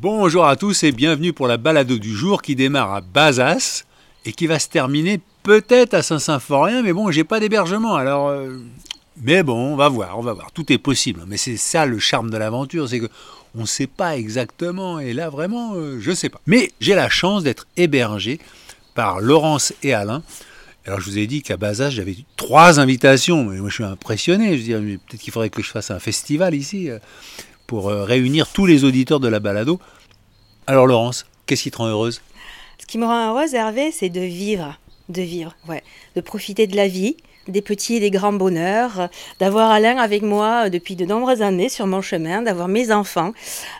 Bonjour à tous et bienvenue pour la balado du jour qui démarre à Bazas et qui va se terminer peut-être à Saint-Symphorien, mais bon, j'ai pas d'hébergement alors. euh, Mais bon, on va voir, on va voir. Tout est possible. Mais c'est ça le charme de l'aventure, c'est que on ne sait pas exactement. Et là, vraiment, euh, je sais pas. Mais j'ai la chance d'être hébergé par Laurence et Alain. Alors, je vous ai dit qu'à Bazas, j'avais trois invitations. Mais moi, je suis impressionné. Je veux dire, peut-être qu'il faudrait que je fasse un festival ici euh, pour euh, réunir tous les auditeurs de la balado. Alors, Laurence, qu'est-ce qui te rend heureuse? Ce qui me rend heureuse, Hervé, c'est de vivre. De vivre, ouais. De profiter de la vie, des petits et des grands bonheurs, d'avoir Alain avec moi depuis de nombreuses années sur mon chemin, d'avoir mes enfants,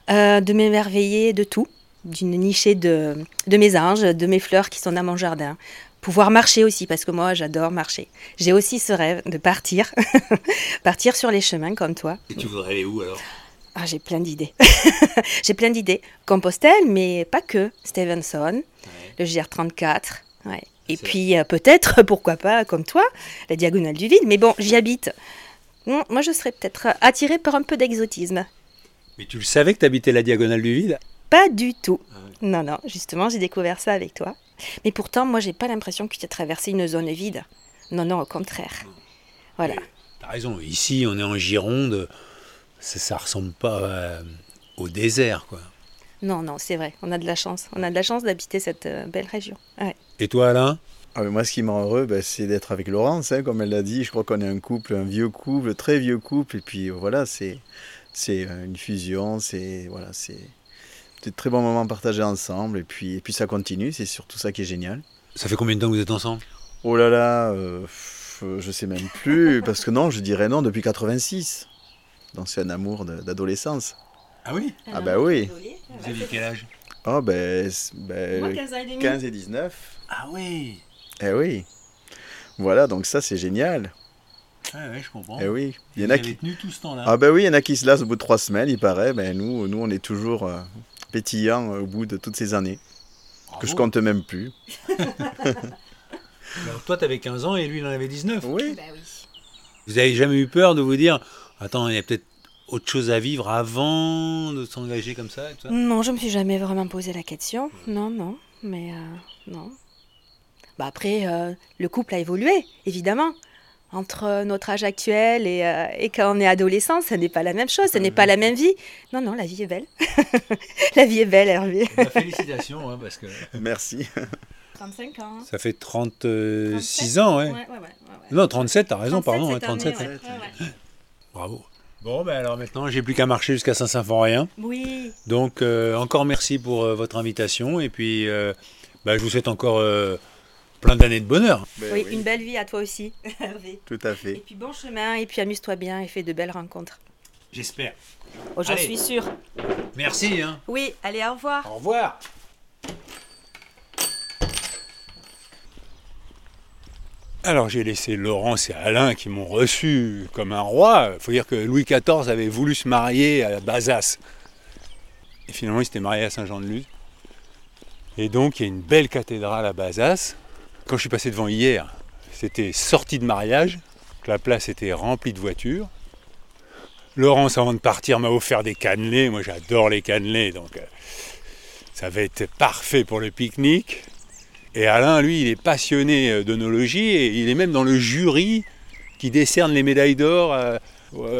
euh, de m'émerveiller de tout, d'une nichée de, de mes anges, de mes fleurs qui sont dans mon jardin. Pouvoir marcher aussi, parce que moi, j'adore marcher. J'ai aussi ce rêve de partir, partir sur les chemins comme toi. Et tu voudrais aller où alors? Ah, j'ai plein d'idées. j'ai plein d'idées. Compostelle, mais pas que. Stevenson, le GR34. Ouais. Et puis euh, peut-être, pourquoi pas, comme toi, la diagonale du vide. Mais bon, j'y habite. Moi, je serais peut-être attirée par un peu d'exotisme. Mais tu le savais que tu habitais la diagonale du vide? Pas du tout. Non, non, justement, j'ai découvert ça avec toi. Mais pourtant, moi, j'ai pas l'impression que tu as traversé une zone vide. Non, non, au contraire. Voilà. T'as raison, ici on est en Gironde, ça, ça ressemble pas euh, au désert quoi. Non, non, c'est vrai. On a de la chance. On a de la chance d'habiter cette euh, belle région. Ouais. Et toi Alain? Ah, mais moi, ce qui me rend heureux, ben, c'est d'être avec Laurence, hein, comme elle l'a dit. Je crois qu'on est un couple, un vieux couple, très vieux couple. Et puis voilà, c'est c'est euh, une fusion, c'est voilà, c'est des très bons moments partagés ensemble. Et puis, et puis ça continue, c'est surtout ça qui est génial. Ça fait combien de temps que vous êtes ensemble? Oh là là, euh, pff, euh, je sais même plus, parce que non, je dirais non depuis 86. Donc c'est un amour d'adolescence. Ah oui Ah bah oui. Vous avez quel âge? Oh ben, ben, Moi, 15 ans et demi. 15 et 19. Ah oui Eh oui. Voilà, donc ça c'est génial. Ouais, ouais, je comprends. Eh oui. Il y en a qui... tenu tout ce temps-là? Ah ben oui, il y en a qui se lassent au bout de trois semaines, il paraît. Ben nous, nous on est toujours euh, pétillants euh, au bout de toutes ces années, que je compte même plus. Alors, toi t'avais 15 ans et lui il en avait 19. Oui. Bah oui. Vous avez jamais eu peur de vous dire Attends, il y a peut-être autre chose à vivre avant de s'engager comme ça, et tout ça? Non, je me suis jamais vraiment posé la question. Non, non, mais euh, non. Bah après, euh, le couple a évolué, évidemment. Entre notre âge actuel et, euh, et quand on est adolescent, ce n'est pas la même chose, ce n'est pas la même vie. Non, non, la vie est belle. la vie est belle, Hervé. Bah, Félicitations, hein, parce que Merci. 35 ans. ça fait 36 ans, ouais. Ouais, ouais, ouais, ouais, ouais. Non, 37, t'as raison, 37 pardon, cette ouais, 37. année, ouais. ouais, ouais, ouais. Bravo. Bon, ben alors maintenant, j'ai plus qu'à marcher jusqu'à Saint-Symphorien. Oui, Donc, euh, encore merci pour euh, votre invitation. Et puis, euh, bah, je vous souhaite encore euh, plein d'années de bonheur. Ben oui, une belle vie à toi aussi, Hervé. Tout à Et fait. puis bon chemin, et puis amuse-toi bien et fais de belles rencontres. J'espère. Oh, j'en suis sûre. Merci. Hein. Oui, allez, au revoir. Au revoir. Alors j'ai laissé Laurence et Alain qui m'ont reçu comme un roi. Il faut dire que Louis XIV avait voulu se marier à Bazas. Et finalement il s'était marié à Saint-Jean-de-Luz. Et donc il y a une belle cathédrale à Bazas. Quand je suis passé devant hier, c'était sortie de mariage. La place était remplie de voitures. Laurence, avant de partir, m'a offert des cannelés. Moi j'adore les cannelés, donc euh, ça va être parfait pour le pique-nique. Et Alain, lui, il est passionné euh, d'onologie et il est même dans le jury qui décerne les médailles d'or à, à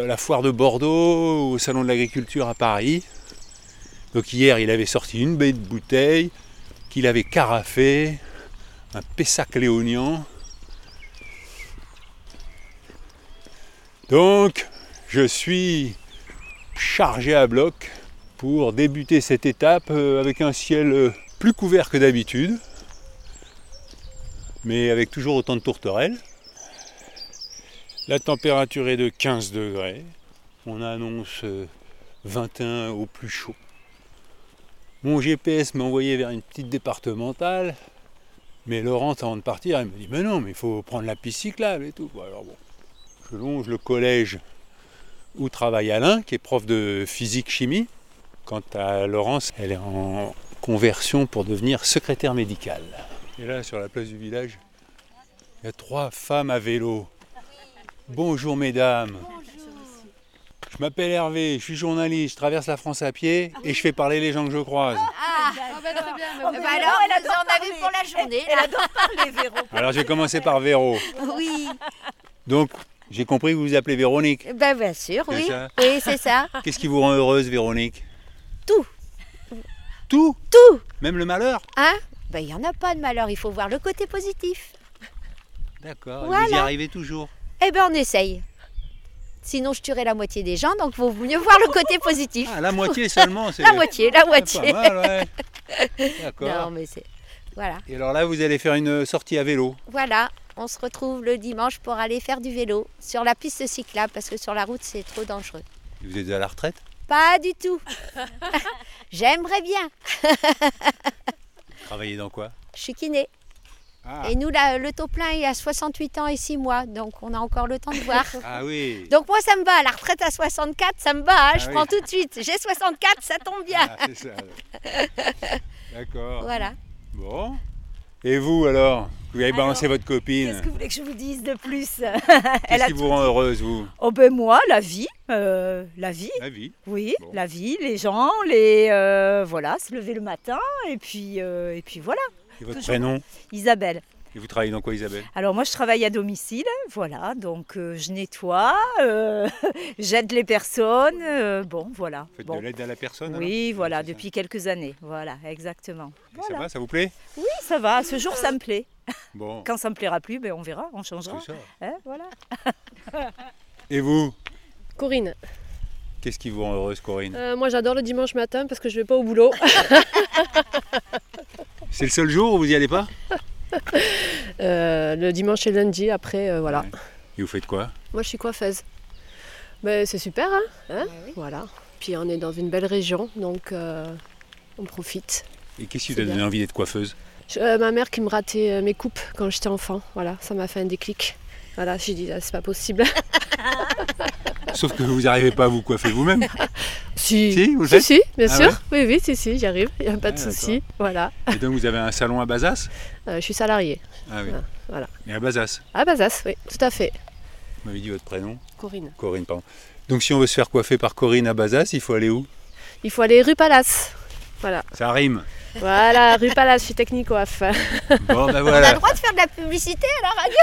la foire de Bordeaux, au salon de l'agriculture à Paris. Donc hier, il avait sorti une baie de bouteille qu'il avait carafé, un Pessac léonien. Donc, je suis chargé à bloc pour débuter cette étape euh, avec un ciel euh, plus couvert que d'habitude mais avec toujours autant de tourterelles. La température est de 15 degrés. On annonce euh, 21 au plus chaud. Mon GPS m'a envoyé vers une petite départementale, mais Laurent, avant de partir, elle me dit Mais non, mais il faut prendre la piste cyclable et tout. Alors bon, je longe le collège où travaille Alain, qui est prof de physique-chimie. Quant à Laurence, elle est en conversion pour devenir secrétaire médicale. Et là, sur la place du village, il y a trois femmes à vélo. Bonjour mesdames. Je m'appelle Hervé, je suis journaliste, je traverse la France à pied et je fais parler les gens que je croise. Ah, bah, très bien. bah alors, elle en a vu pour la journée. Elle là. adore parler, Véro. Alors je vais commencer par Véro. Oui, Donc, j'ai compris que vous vous appelez Véronique. ben bien sûr, oui. ça Oui, c'est ça. Qu'est-ce qui vous rend heureuse, Véronique? Tout. Tout? Tout. Même le malheur? Hein? Ben il n'y en a pas de malheur, il faut voir le côté positif. D'accord, Voilà. vous y arrivez toujours? Eh ben on essaye. Sinon je tuerais la moitié des gens, donc vaut mieux voir le côté positif. Ah, la moitié seulement, c'est La moitié, la moitié. pas mal, ouais. Non D'accord. mais c'est... Voilà. Et alors là, vous allez faire une sortie à vélo. Voilà, on se retrouve le dimanche pour aller faire du vélo sur la piste cyclable parce que sur la route c'est trop dangereux. Vous êtes à la retraite? Pas du tout. J'aimerais bien. Travaillez dans quoi? Je suis kiné. ah. Et nous, là, le taux plein est à 68 ans et 6 mois, donc on a encore le temps de voir. ah oui. Donc moi, ça me va. La retraite à 64, ça me va. hein, je Ah oui. prends tout de suite. J'ai 64, ça tombe bien. Ah, c'est ça. D'accord. Voilà. Bon. Et vous alors Vous avez balancé votre copine. Qu'est-ce que vous voulez que je vous dise de plus? Qu'est-ce qui vous rend heureuse, vous? Oh ben moi, la vie, euh, la vie, La vie. oui, Bon. la vie, les gens, les euh, voilà, se lever le matin et puis euh, et puis voilà. Et votre Toujours. prénom? Isabelle. Et vous travaillez dans quoi, Isabelle? Alors moi je travaille à domicile, voilà, donc euh, je nettoie, euh, j'aide les personnes, euh, bon voilà. Vous faites Bon. de l'aide à la personne Oui, alors? voilà, ça. depuis quelques années, voilà, exactement. Ça va, ça vous plaît? Oui, ça va, ce jour ça me plaît. Bon. Quand ça me plaira plus, ben on verra, on changera. C'est ça. Hein, voilà. Et vous? Corinne, Qu'est-ce qui vous rend heureuse, Corinne? Euh, moi j'adore le dimanche matin parce que je vais pas au boulot. C'est le seul jour où vous y allez pas? Le dimanche et lundi, après, euh, voilà. Ouais. Et vous faites quoi? Moi je suis coiffeuse. Ben, c'est super, hein, Hein Voilà. Puis on est dans une belle région, donc euh, on profite. Et qu'est-ce qui C'est vous a donné envie d'être coiffeuse? Je- euh, ma mère qui me ratait euh, mes coupes quand j'étais enfant, voilà, ça m'a fait un déclic. Voilà, j'ai dit, c'est pas possible. Sauf que vous n'arrivez pas à vous coiffer vous-même. si, Si, vous le si, faites si, bien Ah sûr. ouais oui, oui, si, si, j'y arrive, il n'y a pas de Ah, souci. Voilà. Et donc vous avez un salon à Bazas? Euh, je suis salariée. Ah oui. Voilà. Et à Bazas? À Bazas, oui, tout à fait. Vous m'avez dit votre prénom Corinne. Corinne, pardon. Donc si on veut se faire coiffer par Corinne à Bazas, il faut aller où? Il faut aller rue Palace. Ça rime. Voilà, rue Palace, je suis technico-off. Bon ben On a voilà. le droit de faire de la publicité à la radio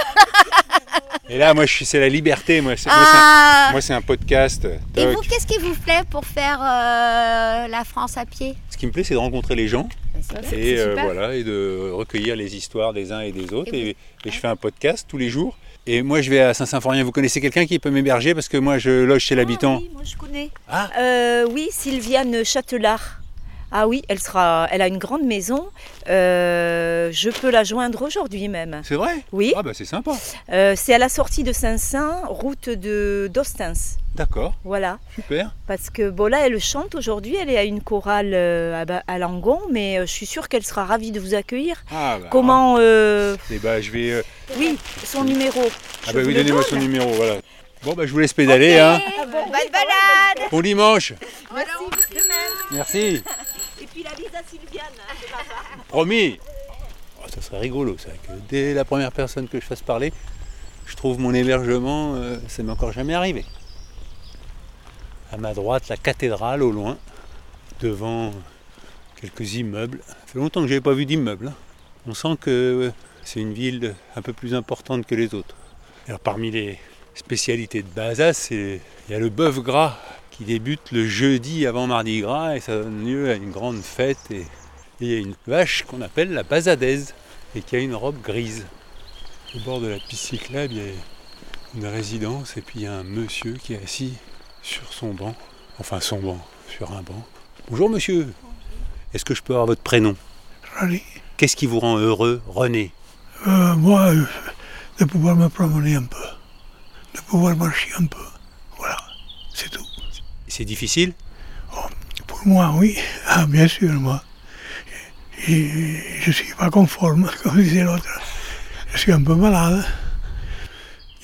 Et là, moi, je suis, c'est la liberté. Moi, c'est, moi, c'est un, Ah moi, c'est un podcast. Et vous, qu'est-ce qui vous plaît pour faire euh, la France à pied? Ce qui me plaît, c'est de rencontrer les gens Ça, c'est et euh, voilà et de recueillir les histoires des uns et des autres. Et Et, et je fais un podcast tous les jours. Et moi, je vais à Saint-Symphorien. Vous connaissez quelqu'un qui peut m'héberger? Parce que moi, je loge chez l'habitant. Ah oui, moi je connais. Ah. Euh, oui, Sylviane Châtelard. Ah oui, elle sera, elle a une grande maison. Euh, je peux la joindre aujourd'hui même. C'est vrai? Oui, Ah bah c'est sympa. euh, c'est à la sortie de Saint-Saint, route de d'Ostens. D'accord, Voilà, super. parce que bon là, elle chante aujourd'hui. Elle est à une chorale euh, à, Langon, mais je suis sûre qu'elle sera ravie de vous accueillir. Ah bah, Comment euh, eh bah, je vais. euh, Oui, son numéro. ah Je bah oui, donnez-moi donne. son numéro, voilà. Bon bah je vous laisse pédaler, hein. Bonne balade Bon dimanche. Merci, de même. Merci. Et puis la bise à Sylviane. hein, Promis Oh, Ça serait rigolo, ça, que dès la première personne que je fasse parler, je trouve mon hébergement, euh, ça m'est encore jamais arrivé. À ma droite, la cathédrale au loin, devant quelques immeubles. Ça fait longtemps que je n'avais pas vu d'immeubles. hein. On sent que euh, c'est une ville un peu plus importante que les autres. Alors parmi les spécialités de Bazas, c'est- il y a le bœuf gras qui débute le jeudi avant Mardi Gras et ça donne lieu à une grande fête et il y a une vache qu'on appelle la basadaise et qui a une robe grise. Au bord de la piste cyclable, il y a une résidence et puis il y a un monsieur qui est assis sur son banc, enfin son banc, sur un banc. Bonjour monsieur, est-ce que je peux avoir votre prénom? Allez, Qu'est-ce qui vous rend heureux, René? Euh, moi, euh, de pouvoir me promener un peu, de pouvoir marcher un peu. Voilà, c'est tout. C'est difficile? Pour moi, oui, ah, bien sûr, moi. Et je ne suis pas conforme, comme disait l'autre. Je suis un peu malade.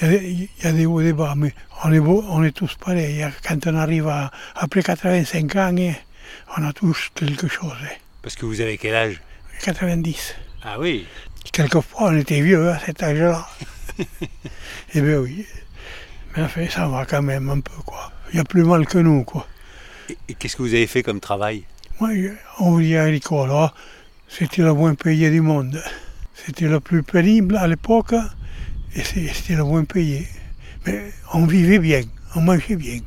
Il y, a, des- il y a des hauts et des bas, mais on est, beau- on est tous pareils. Quand on arrive à, après 85 ans, on a tous quelque chose. Parce que vous avez quel âge 90. Ah oui Quelquefois, on était vieux à cet âge-là. eh bien oui. Mais enfin, ça va quand même un peu, quoi. il y a plus mal que nous, quoi. Et, et qu'est-ce que vous avez fait comme travail? Moi, je- ouvrier agricole, ah, c'était le moins payé du monde. C'était le plus pénible à l'époque et c'était le moins payé. Mais on vivait bien, on mangeait bien.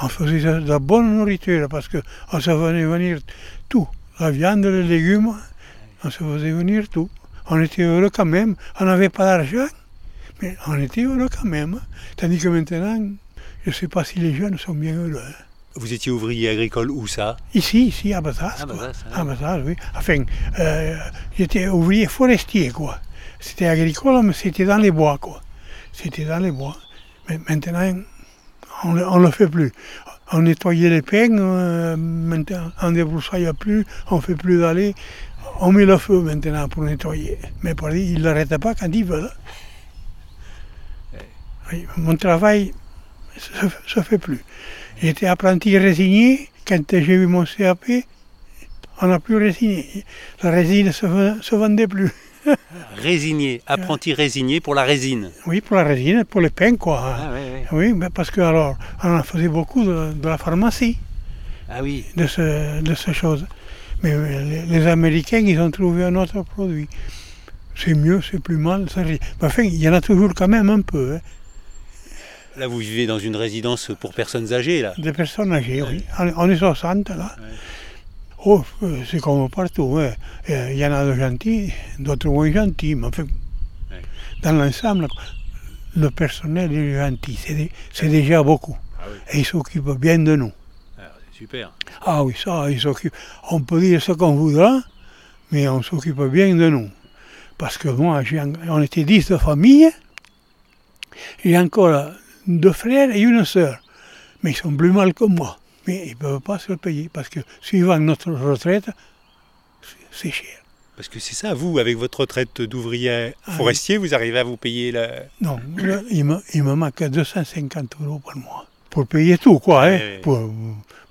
On faisait de, la bonne nourriture parce qu'on se faisait venir tout. La viande, les légumes, on se faisait venir tout. On était heureux quand même. On n'avait pas d'argent, mais on était heureux quand même. Tandis que maintenant, je ne sais pas si les jeunes sont bien heureux. Vous étiez ouvrier agricole où ça? Ici, ici, à Bazas. Hein. À Bazas, oui. Enfin, euh, j'étais ouvrier forestier, quoi. C'était agricole, mais c'était dans les bois, quoi. C'était dans les bois. Mais maintenant, on ne le fait plus. On nettoyait les pins, euh, maintenant, on ne débroussaille plus, on ne fait plus d'aller. On met le feu maintenant pour nettoyer. Mais pour dire, ils pas quand ils veulent. Oui, mon travail ne se fait plus. J'étais apprenti résigné. Quand j'ai eu mon CAP, on n'a plus résigné. La résine ne se, se vendait plus. Résigné, apprenti résigné pour la résine. Oui, pour la résine, pour les pains, quoi. Ah. Oui, mais parce que alors, on en faisait beaucoup de, de la pharmacie, Ah oui. de, ce, de ces choses. Mais euh, les, les Américains, ils ont trouvé un autre produit. C'est mieux, c'est plus mal, Enfin, il y en a toujours quand même un peu. hein. Là, vous vivez dans une résidence pour personnes âgées, là. Des personnes âgées, oui. On, est 60 là. Oh, euh, c'est comme partout. hein. Euh, Il y en a de gentils, d'autres moins gentils. Mais enfin, Ouais. dans l'ensemble, le personnel est gentil. C'est dé- c'est déjà beaucoup. Ah oui. Et ils s'occupent bien de nous. C'est super. Ah oui, ça, ils s'occupent. On peut dire ce qu'on voudra, mais on s'occupe bien de nous. Parce que moi, on était dix de famille. J'ai encore deux frères et une sœur. Mais ils sont plus mal que moi. Mais ils ne peuvent pas se le payer parce que suivant notre retraite, c'est- cher. Parce que c'est ça, vous, avec votre retraite d'ouvrier Ah forestier, vous arrivez à vous payer la... Non, là, il, me, il me manque 250 euros par mois. Pour payer tout, quoi. hein. Ouais. Pour,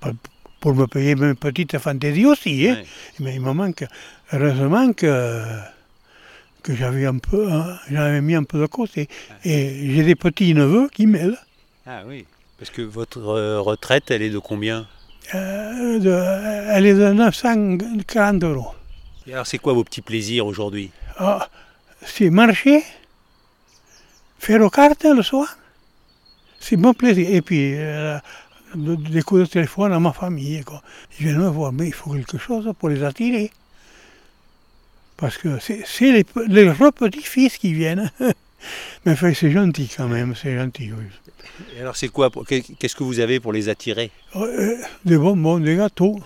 pour, pour me payer mes petites fantaisies aussi. hein. Ouais. Mais il me manque. Heureusement que, que j'avais un peu, hein, j'avais mis un peu de côté. Et j'ai des petits neveux qui m'aident. Ah oui. Parce que votre euh, retraite, elle est de combien? Euh, de- elle est de 940 euros. Et alors, c'est quoi vos petits plaisirs aujourd'hui? Ah, c'est marcher, faire aux cartes le soir. C'est mon plaisir. Et puis, euh, de- des coups de téléphone à ma famille. Quoi. Ils viennent me voir, mais il faut quelque chose pour les attirer. Parce que c'est les, les petits-fils qui viennent. mais enfin, c'est gentil quand même, c'est gentil. oui. Et alors, c'est quoi Qu'est-ce que vous avez pour les attirer? Euh, des bonbons, des gâteaux.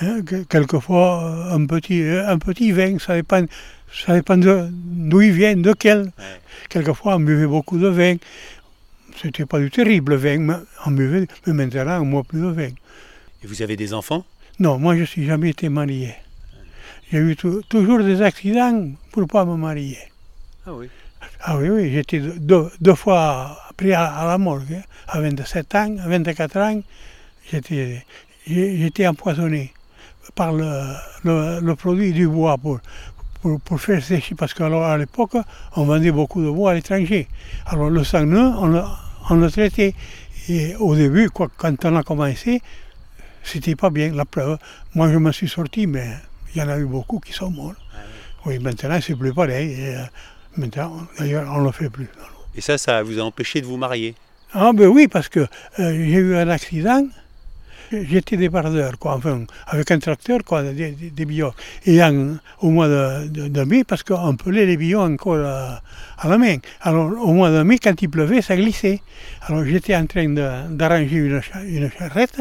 Hein, que- quelquefois, euh, un petit, euh, un petit vin, ça dépend, ça dépend d'où il vient, de quel. Ouais. Quelquefois, on buvait beaucoup de vin. C'était pas du terrible vin, mais on buvait, mais maintenant, on ne boit plus de vin. Et vous avez des enfants? Non, moi, je ne suis jamais été marié. J'ai eu tou- toujours des accidents pour ne pas me marier. Ah oui. Ah oui, oui, j'étais deux, fois pris à, à la morgue. hein. À 27 ans, à 24 ans, j'étais empoisonné par le, le- le produit du bois pour, pour, pour faire sécher. Parce qu'à l'époque, on vendait beaucoup de bois à l'étranger. Alors le sang on le, on le traitait. Et au début, quoi, quand on a commencé, c'était pas bien, la preuve. Moi, je me suis sorti, mais il y en a eu beaucoup qui sont morts. Oui, maintenant, c'est plus pareil. Et, euh, maintenant, d'ailleurs, on ne le fait plus. Et ça, ça vous a empêché de vous marier? Ah ben oui, parce que euh, j'ai eu un accident. J'étais débardeur, quoi, enfin, avec un tracteur, quoi, des, des, des billons. Et en- au mois de, de- de mai, parce qu'on pelait les billons encore à, à la main. Alors, au mois de mai, quand il pleuvait, ça glissait. Alors, j'étais en train d'arranger une charrette,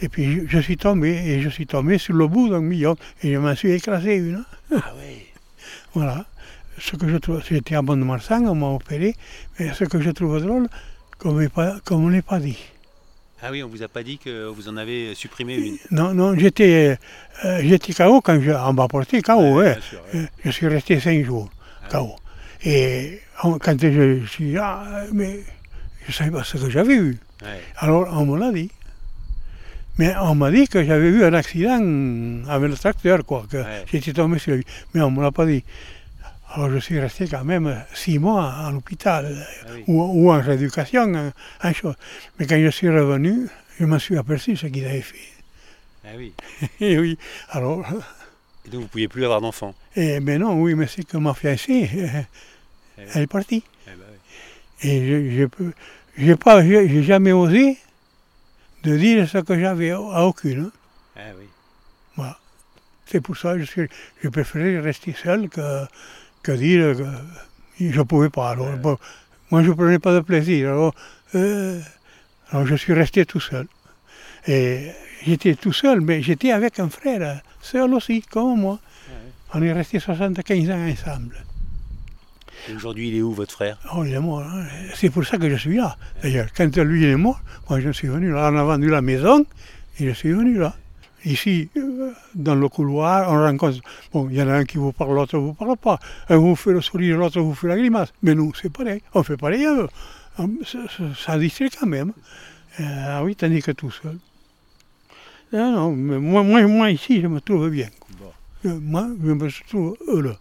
et puis je, suis tombé, et je suis tombé sur le bout d'un billon, et je m'en suis écrasé une. Ah oui. Voilà. Ce que je trouve, j'étais à Mont-de-Marsan, on m'a opéré, mais ce que je trouve drôle, qu'on ne l'ait pas dit. Ah oui, on vous a pas dit que vous en avez supprimé une Non, non, j'étais euh, j'étais KO quand je, on m'a porté KO. Ouais, hein. sûr, ouais. Je suis resté cinq jours Ah KO. Et on- quand je, je suis ah, mais je ne savais pas ce que j'avais eu. Ouais. Alors on me l'a dit. Mais on m'a dit que j'avais eu un accident avec le tracteur, quoi, que Ouais. j'étais tombé sur lui. Mais on ne me l'a pas dit. Alors je suis resté quand même six mois à l'hôpital Ah oui. ou, ou en rééducation, un chose. Mais quand je suis revenu, je me suis aperçu ce qu'il avait fait. Ah oui. Et oui, alors, Et donc vous ne pouviez plus avoir d'enfants. eh ben non, oui, mais c'est que ma fiancée, elle est partie. Eh ben oui. Et je, j'ai pas, j'ai jamais osé de dire ce que j'avais à aucune. Ah oui. C'est pour ça que je, préférais rester seul que, que dire que je ne pouvais pas. Alors, bon, moi, je ne prenais pas de plaisir. Alors, euh, alors, je suis resté tout seul. Et j'étais tout seul, mais j'étais avec un frère, euh, seul aussi, comme moi. On est resté 75 ans ensemble. Et aujourd'hui, il est où votre frère? Oh, il est mort. hein. C'est pour ça que je suis là. D'ailleurs, quand lui il est mort, moi je suis venu là. On a vendu la maison et je suis venu là. Ici, euh, dans le couloir, on rencontre. Bon, il y en a un qui vous parle, l'autre ne vous parle pas. Un vous fait le sourire, l'autre vous fait la grimace. Mais nous, c'est pareil. On fait pareil à eux. Hum, Ça, ça- distrait quand même. Euh, ah oui, tandis que tout seul. Non, non, mais moi, moi, moi ici, je me trouve bien. Euh, Moi, je me trouve heureux.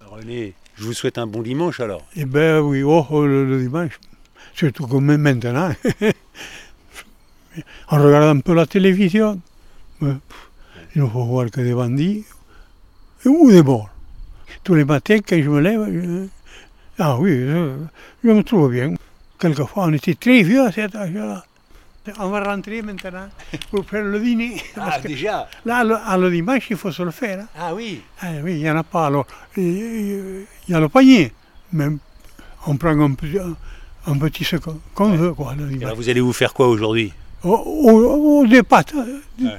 René, je vous souhaite un bon dimanche alors. Eh bien oui, oh, oh, le, dimanche, surtout comme maintenant. On regarde un peu la télévision. il ne faut voir que des bandits ou des morts. Tous les matins, quand je me lève, je- ah oui, je, je me trouve bien. Quelquefois, on était très vieux à cet âge-là. On va rentrer maintenant pour faire le dîner. Que déjà là, le, le dimanche, il faut se le faire. hein. Ah oui Ah oui, il n'y en a pas. Alors, il y a le panier. Même, on prend un petit, un, petit ce qu'on veut. Quoi, le Et dimanche. alors vous allez vous faire quoi aujourd'hui? Ou- ou- ou des pâtes,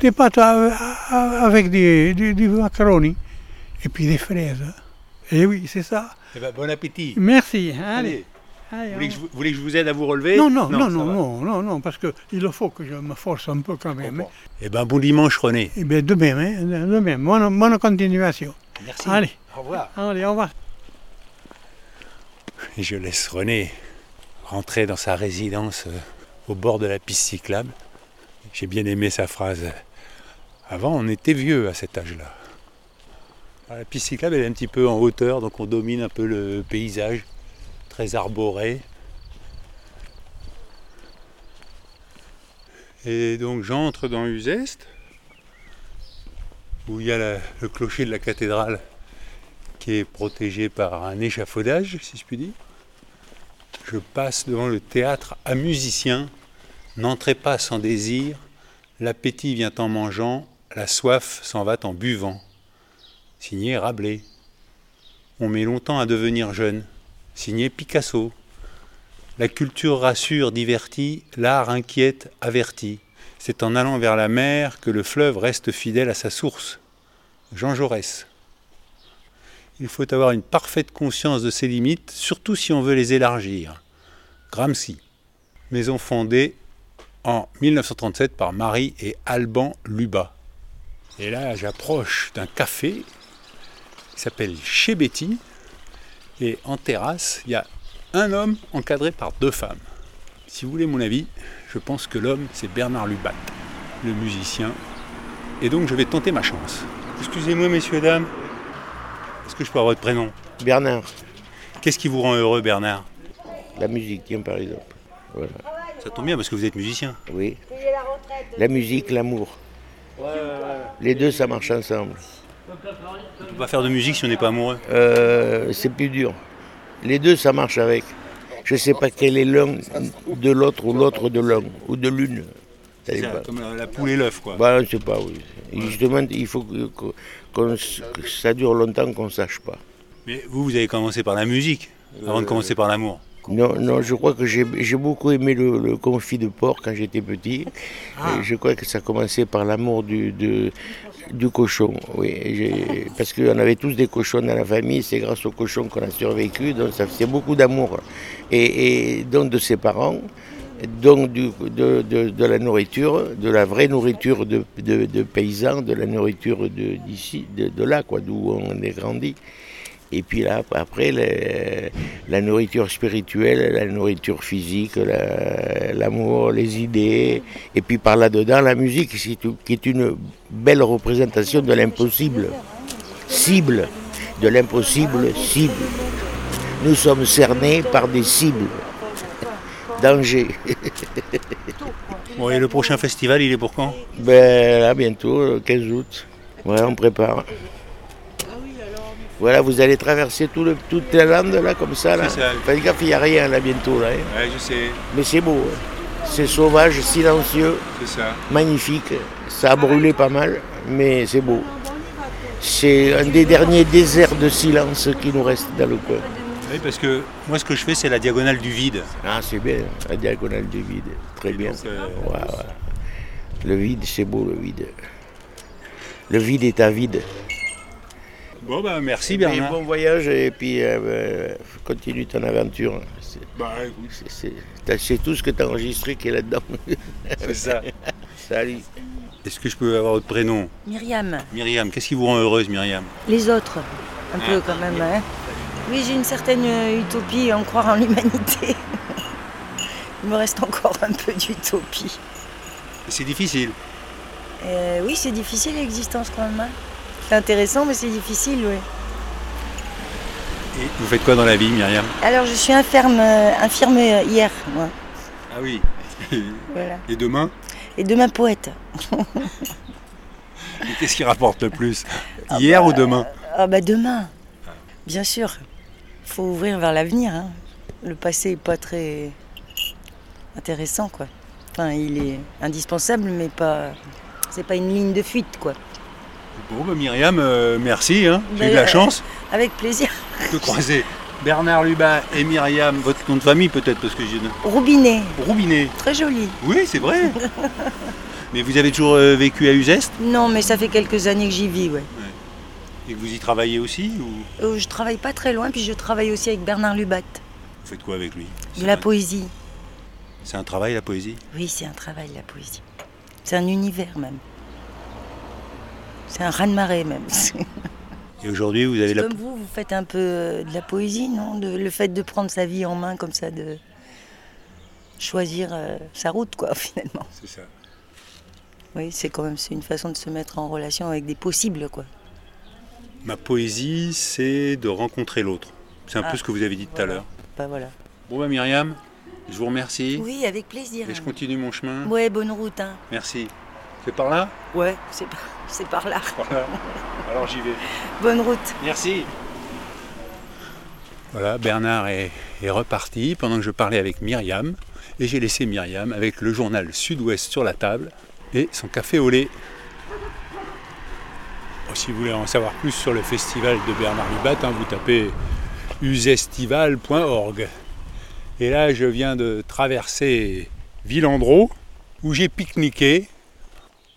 des pâtes avec des, des, des macaronis et puis des fraises. Et oui, c'est ça. Eh ben, bon appétit Merci. Allez. Allez, Allez, vous voulez, que je, vous voulez que je vous aide à vous relever Non, non, non, non, non, non, non, parce qu'il faut que je me force un peu quand même. hein. Eh ben bon dimanche René. Et bien, de même, hein, de même. Bonne, bonne continuation. Merci. Allez, Au revoir. allez, au revoir. Et je laisse René rentrer dans sa résidence euh, au bord de la piste cyclable. J'ai bien aimé sa phrase. Avant, on était vieux à cet âge-là. La piste cyclable, elle est un petit peu en hauteur, donc on domine un peu le paysage, très arboré. Et donc j'entre dans Uzeste, où il y a le clocher de la cathédrale qui est protégé par un échafaudage, si je puis dire. Je passe devant le théâtre à musiciens. N'entrez pas sans désir, l'appétit vient en mangeant, la soif s'en va en buvant. Signé Rabelais. On met longtemps à devenir jeune. Signé Picasso. La culture rassure, divertit, l'art inquiète, avertit. C'est en allant vers la mer que le fleuve reste fidèle à sa source. Jean Jaurès. Il faut avoir une parfaite conscience de ses limites, surtout si on veut les élargir. Gramsci. Maison fondée en 1937 par Marie et Alban Luba. Et là, j'approche d'un café qui s'appelle Chez Betty. Et en terrasse, il y a un homme encadré par deux femmes. Si vous voulez mon avis, je pense que l'homme, c'est Bernard Lubat, le musicien. Et donc, je vais tenter ma chance. Excusez-moi, messieurs, dames. Est-ce que je peux avoir votre prénom? Bernard, Qu'est-ce qui vous rend heureux, Bernard? La musique, tiens par exemple. Voilà. Ça tombe bien parce que vous êtes musicien. Oui. La musique, l'amour. Les deux, ça marche ensemble. On ne peut pas faire de musique si on n'est pas amoureux. Euh, c'est plus dur. Les deux, ça marche avec. Je ne sais pas quel est l'un de l'autre ou l'autre de l'un ou de l'une. C'est comme la, la poule et l'œuf, quoi. Bah, je ne sais pas, oui. Justement, il faut que, ça dure longtemps qu'on ne sache pas. Mais vous, vous avez commencé par la musique avant de commencer par l'amour. Non, non, je crois que j'ai beaucoup aimé le, le confit de porc quand j'étais petit. Et je crois que ça commençait par l'amour de- du cochon. Oui, parce qu'on avait tous des cochons dans la famille, c'est grâce aux cochons qu'on a survécu, donc ça faisait beaucoup d'amour. Et, donc de ses parents, donc de, de- la nourriture, de la vraie nourriture de, de- paysans, de la nourriture d'ici, de, de là, quoi, d'où on est grandi. Et puis là, après, la nourriture spirituelle, la nourriture physique, la- l'amour, les idées, et puis par là-dedans, la musique, qui est- une belle représentation de l'impossible. Cible. De l'impossible, cible. Nous sommes cernés par des cibles. Danger. Bon, et le prochain festival, il est pour quand? Ben là, bientôt, le 15 août. Voilà, on prépare. Voilà, vous allez traverser tout le, toute la lande là, comme ça. Là. C'est ça. Faites gaffe, il n'y a rien là bientôt. Là, hein. Ouais, je sais, Mais c'est beau. hein. C'est sauvage, silencieux, c'est ça. magnifique. Ça a brûlé pas mal, mais c'est beau. C'est un des derniers déserts de silence qui nous reste dans le coin. Oui, parce que moi, ce que je fais, c'est la diagonale du vide. Ah, c'est bien, la diagonale du vide. Très bien. donc, euh, Ouais, ouais. Le vide, c'est beau, le vide. Le vide est à vide. Bon, bah, merci Et Bernard. bon voyage et puis euh, euh, continue ton aventure. C'est- Bah, tout ce que tu as enregistré qui est là-dedans. c'est ça. Salut. Est-ce que je peux avoir votre prénom? Myriam, Myriam, qu'est-ce qui vous rend heureuse, Myriam? Les autres, un peu quand même. hein. Oui, j'ai une certaine euh, utopie en croire en l'humanité. Il me reste encore un peu d'utopie. C'est difficile. Euh, oui, c'est difficile l'existence quand même. C'est intéressant, mais c'est difficile, oui. Et vous faites quoi dans la vie, Myriam Alors, je suis infirme, euh, infirme euh, hier, moi. Ah oui. Voilà. Et demain Et demain, poète. Et Qu'est-ce qui rapporte le plus Hier ou demain Ah bah demain, bien sûr. Il faut ouvrir vers l'avenir. hein. Le passé n'est pas très intéressant, quoi. Enfin, il est indispensable, mais pas. C'est pas une ligne de fuite, quoi. Bon, bah, Myriam, euh, merci. Hein. J'ai eu de la chance Avec plaisir. de croiser Bernard Lubin et Myriam. Votre nom de famille, peut-être, parce que j'ai. Roubinet, Roubinet. très joli. Oui, c'est vrai. Mais vous avez toujours euh, vécu à Uzeste Non, mais ça fait quelques années que j'y vis, ouais. Et que vous y travaillez aussi ou? Euh, je travaille pas très loin, puis je travaille aussi avec Bernard Lubat. Vous faites quoi avec lui? De la un- poésie. C'est un travail, la poésie? Oui, c'est un travail, la poésie. C'est un univers, même. C'est un raz-de-marée, même. Et aujourd'hui, vous avez la. Comme vous, vous faites un peu euh, de la poésie, non? De, Le fait de prendre sa vie en main comme ça, de choisir euh, sa route, quoi, finalement. C'est ça. Oui, c'est quand même c'est une façon de se mettre en relation avec des possibles, quoi. Ma poésie, c'est de rencontrer l'autre. C'est un Ah, peu ce que vous avez dit tout à l'heure. Bah voilà. Bon, bah, Myriam, je vous remercie. Oui, avec plaisir. Et je continue mon chemin. Ouais, bonne route, hein. Merci. C'est par là Ouais, c'est par, c'est par là. Par là. Alors j'y vais. Bonne route. Merci. Voilà, Bernard est, est reparti pendant que je parlais avec Myriam. Et j'ai laissé Myriam avec le journal Sud-Ouest sur la table et son café au lait. Oh, si vous voulez en savoir plus sur le festival de Bernard Lubat, hein, vous tapez usestival.org. Et là, je viens de traverser Villandreau, où j'ai pique-niqué.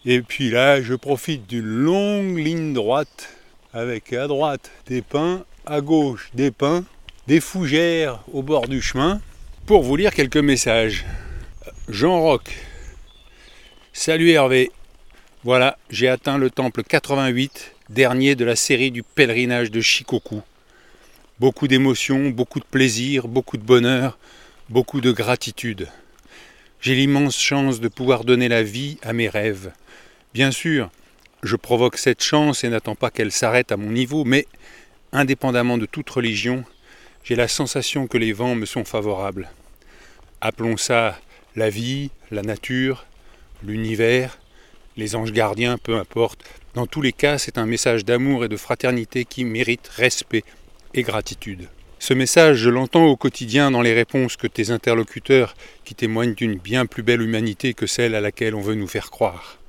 Et puis là, je profite d'une longue ligne droite avec à droite des pins, à gauche des pins, des fougères au bord du chemin, pour vous lire quelques messages. Jean Roch. Salut Hervé. Voilà, j'ai atteint le temple 88, dernier de la série du pèlerinage de Shikoku. Beaucoup d'émotions, beaucoup de plaisir, beaucoup de bonheur, beaucoup de gratitude. J'ai l'immense chance de pouvoir donner la vie à mes rêves. Bien sûr, je provoque cette chance et n'attends pas qu'elle s'arrête à mon niveau, mais, indépendamment de toute religion, j'ai la sensation que les vents me sont favorables. Appelons ça la vie, la nature, l'univers, les anges gardiens, peu importe. Dans tous les cas, c'est un message d'amour et de fraternité qui mérite respect et gratitude. Ce message, je l'entends au quotidien dans les réponses que tes interlocuteurs, qui témoignent d'une bien plus belle humanité que celle à laquelle on veut nous faire croire.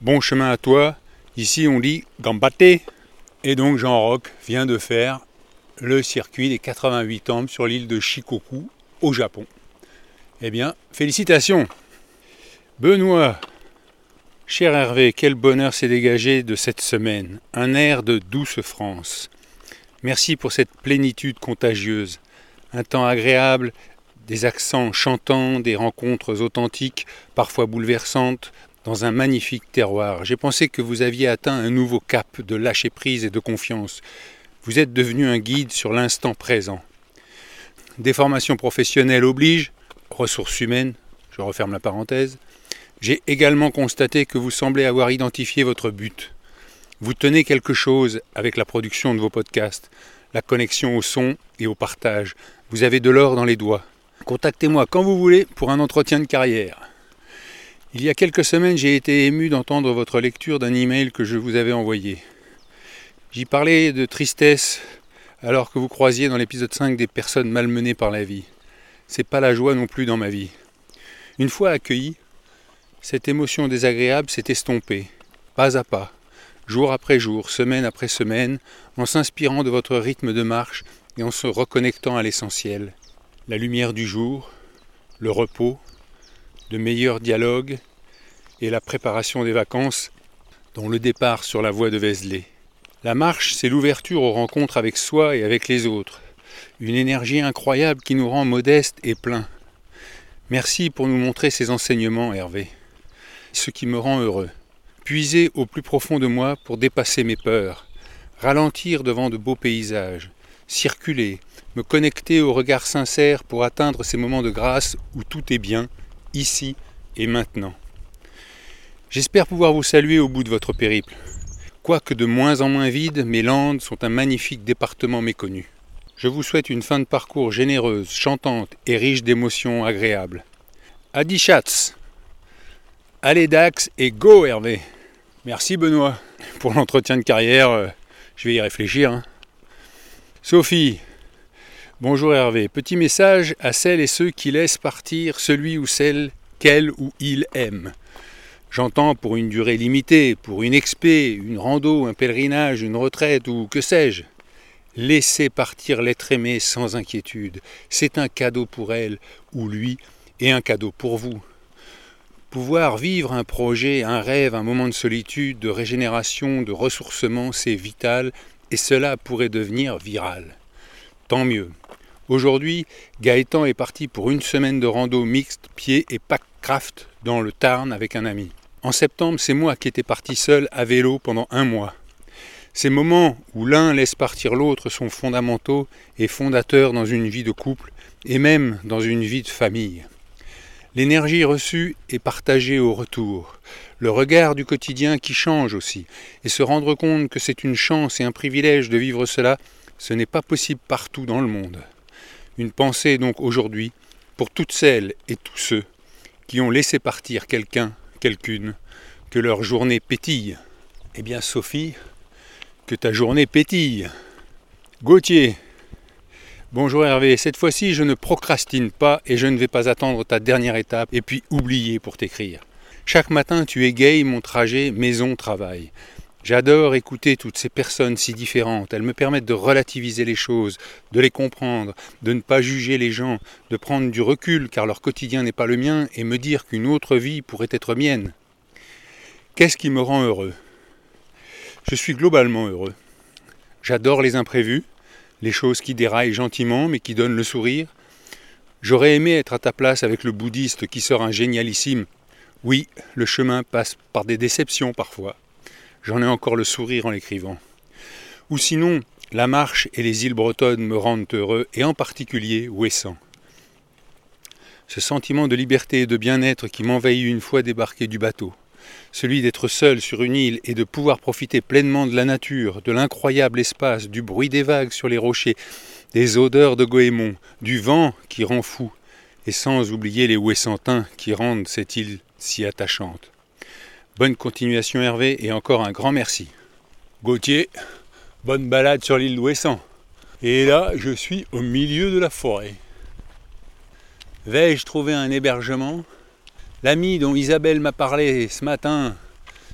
Bon chemin à toi, ici on lit Gambate. Et donc Jean Roch vient de faire le circuit des 88 temples sur l'île de Shikoku, au Japon. Eh bien, félicitations Benoît Cher Hervé, quel bonheur s'est dégagé de cette semaine. Un air de douce France. Merci pour cette plénitude contagieuse. Un temps agréable, des accents chantants, des rencontres authentiques, parfois bouleversantes, dans un magnifique terroir. J'ai pensé que vous aviez atteint un nouveau cap de lâcher prise et de confiance. Vous êtes devenu un guide sur l'instant présent. Des formations professionnelles obligent, ressources humaines, je referme la parenthèse. J'ai également constaté que vous semblez avoir identifié votre but. Vous tenez quelque chose avec la production de vos podcasts, la connexion au son et au partage. Vous avez de l'or dans les doigts. Contactez-moi quand vous voulez pour un entretien de carrière. Il y a quelques semaines, j'ai été ému d'entendre votre lecture d'un email que je vous avais envoyé. J'y parlais de tristesse alors que vous croisiez dans l'épisode 5 des personnes malmenées par la vie. C'est pas la joie non plus dans ma vie. Une fois accueilli, cette émotion désagréable s'est estompée, pas à pas, jour après jour, semaine après semaine, en s'inspirant de votre rythme de marche et en se reconnectant à l'essentiel. La lumière du jour, le repos, de meilleurs dialogues et la préparation des vacances, dont le départ sur la voie de Vézelay. La marche, c'est l'ouverture aux rencontres avec soi et avec les autres. Une énergie incroyable qui nous rend modestes et pleins. Merci pour nous montrer ces enseignements, Hervé. Ce qui me rend heureux. Puiser au plus profond de moi pour dépasser mes peurs. Ralentir devant de beaux paysages. Circuler. Me connecter au regard sincère pour atteindre ces moments de grâce où tout est bien, ici et maintenant. J'espère pouvoir vous saluer au bout de votre périple. Quoique de moins en moins vide, mes Landes sont un magnifique département méconnu. Je vous souhaite une fin de parcours généreuse, chantante et riche d'émotions agréables. Adi Schatz Allez Dax et go Hervé Merci Benoît pour l'entretien de carrière, euh, je vais y réfléchir. Hein. Sophie Bonjour Hervé, petit message à celles et ceux qui laissent partir celui ou celle qu'elle ou il aime. J'entends pour une durée limitée, pour une expé, une rando, un pèlerinage, une retraite ou que sais-je. Laissez partir l'être aimé sans inquiétude. C'est un cadeau pour elle ou lui et un cadeau pour vous. Pouvoir vivre un projet, un rêve, un moment de solitude, de régénération, de ressourcement, c'est vital et cela pourrait devenir viral. Tant mieux. Aujourd'hui, Gaëtan est parti pour une semaine de rando mixte, pied et pack craft dans le Tarn avec un ami. En septembre, c'est moi qui étais parti seul à vélo pendant un mois. Ces moments où l'un laisse partir l'autre sont fondamentaux et fondateurs dans une vie de couple et même dans une vie de famille. L'énergie reçue est partagée au retour, le regard du quotidien qui change aussi, et se rendre compte que c'est une chance et un privilège de vivre cela, ce n'est pas possible partout dans le monde. Une pensée donc aujourd'hui pour toutes celles et tous ceux qui ont laissé partir quelqu'un quelqu'une, que leur journée pétille. Eh bien Sophie, que ta journée pétille. Gauthier, bonjour Hervé, cette fois-ci je ne procrastine pas et je ne vais pas attendre ta dernière étape et puis oublier pour t'écrire. Chaque matin tu égayes mon trajet maison-travail. J'adore écouter toutes ces personnes si différentes. Elles me permettent de relativiser les choses, de les comprendre, de ne pas juger les gens, de prendre du recul car leur quotidien n'est pas le mien et me dire qu'une autre vie pourrait être mienne. Qu'est-ce qui me rend heureux? Je suis globalement heureux. J'adore les imprévus, les choses qui déraillent gentiment mais qui donnent le sourire. J'aurais aimé être à ta place avec le bouddhiste qui sort un génialissime. Oui, le chemin passe par des déceptions parfois. J'en ai encore le sourire en l'écrivant. Ou sinon, la marche et les îles bretonnes me rendent heureux, et en particulier Ouessant. Ce sentiment de liberté et de bien-être qui m'envahit une fois débarqué du bateau, celui d'être seul sur une île et de pouvoir profiter pleinement de la nature, de l'incroyable espace, du bruit des vagues sur les rochers, des odeurs de goémon, du vent qui rend fou, et sans oublier les Ouessantins qui rendent cette île si attachante. Bonne continuation Hervé et encore un grand merci. Gauthier, bonne balade sur l'île d'Ouessant. Et là, je suis au milieu de la forêt. Vais-je trouver un hébergement? L'ami dont Isabelle m'a parlé ce matin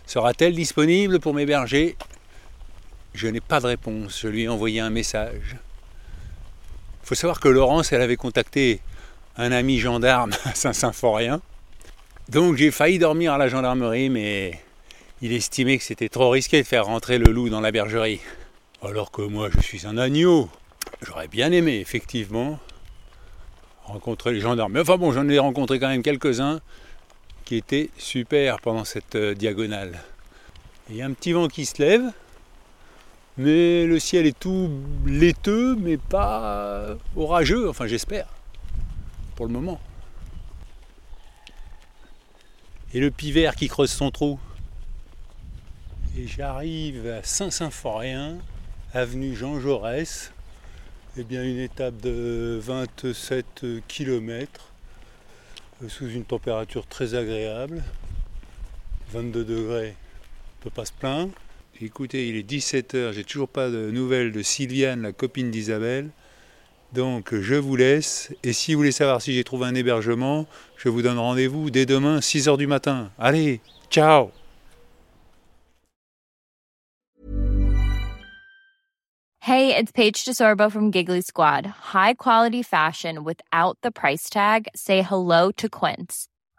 sera-t-elle disponible pour m'héberger? Je n'ai pas de réponse. Je lui ai envoyé un message. Il faut savoir que Laurence, elle avait contacté un ami gendarme à Saint-Symphorien donc j'ai failli dormir à la gendarmerie, mais il estimait que c'était trop risqué de faire rentrer le loup dans la bergerie. Alors que moi je suis un agneau. J'aurais bien aimé effectivement rencontrer les gendarmes. Mais enfin bon, j'en ai rencontré quand même quelques-uns qui étaient super pendant cette euh, diagonale. Il y a un petit vent qui se lève, mais le ciel est tout laiteux, mais pas orageux, enfin j'espère, pour le moment. Et le pivert qui creuse son trou. Et j'arrive à Saint-Symphorien, avenue Jean Jaurès. Eh bien, une étape de 27 km sous une température très agréable. 22 degrés, on peut pas se plaindre. Écoutez, il est 17h, j'ai toujours pas de nouvelles de Sylviane, la copine d'Isabelle. Donc je vous laisse. Et si vous voulez savoir si j'ai trouvé un hébergement, je vous donne rendez-vous dès demain, 6h du matin. Allez, ciao Hey, it's Paige DeSorbo from Giggly Squad. High quality fashion without the price tag. Say hello to Quince.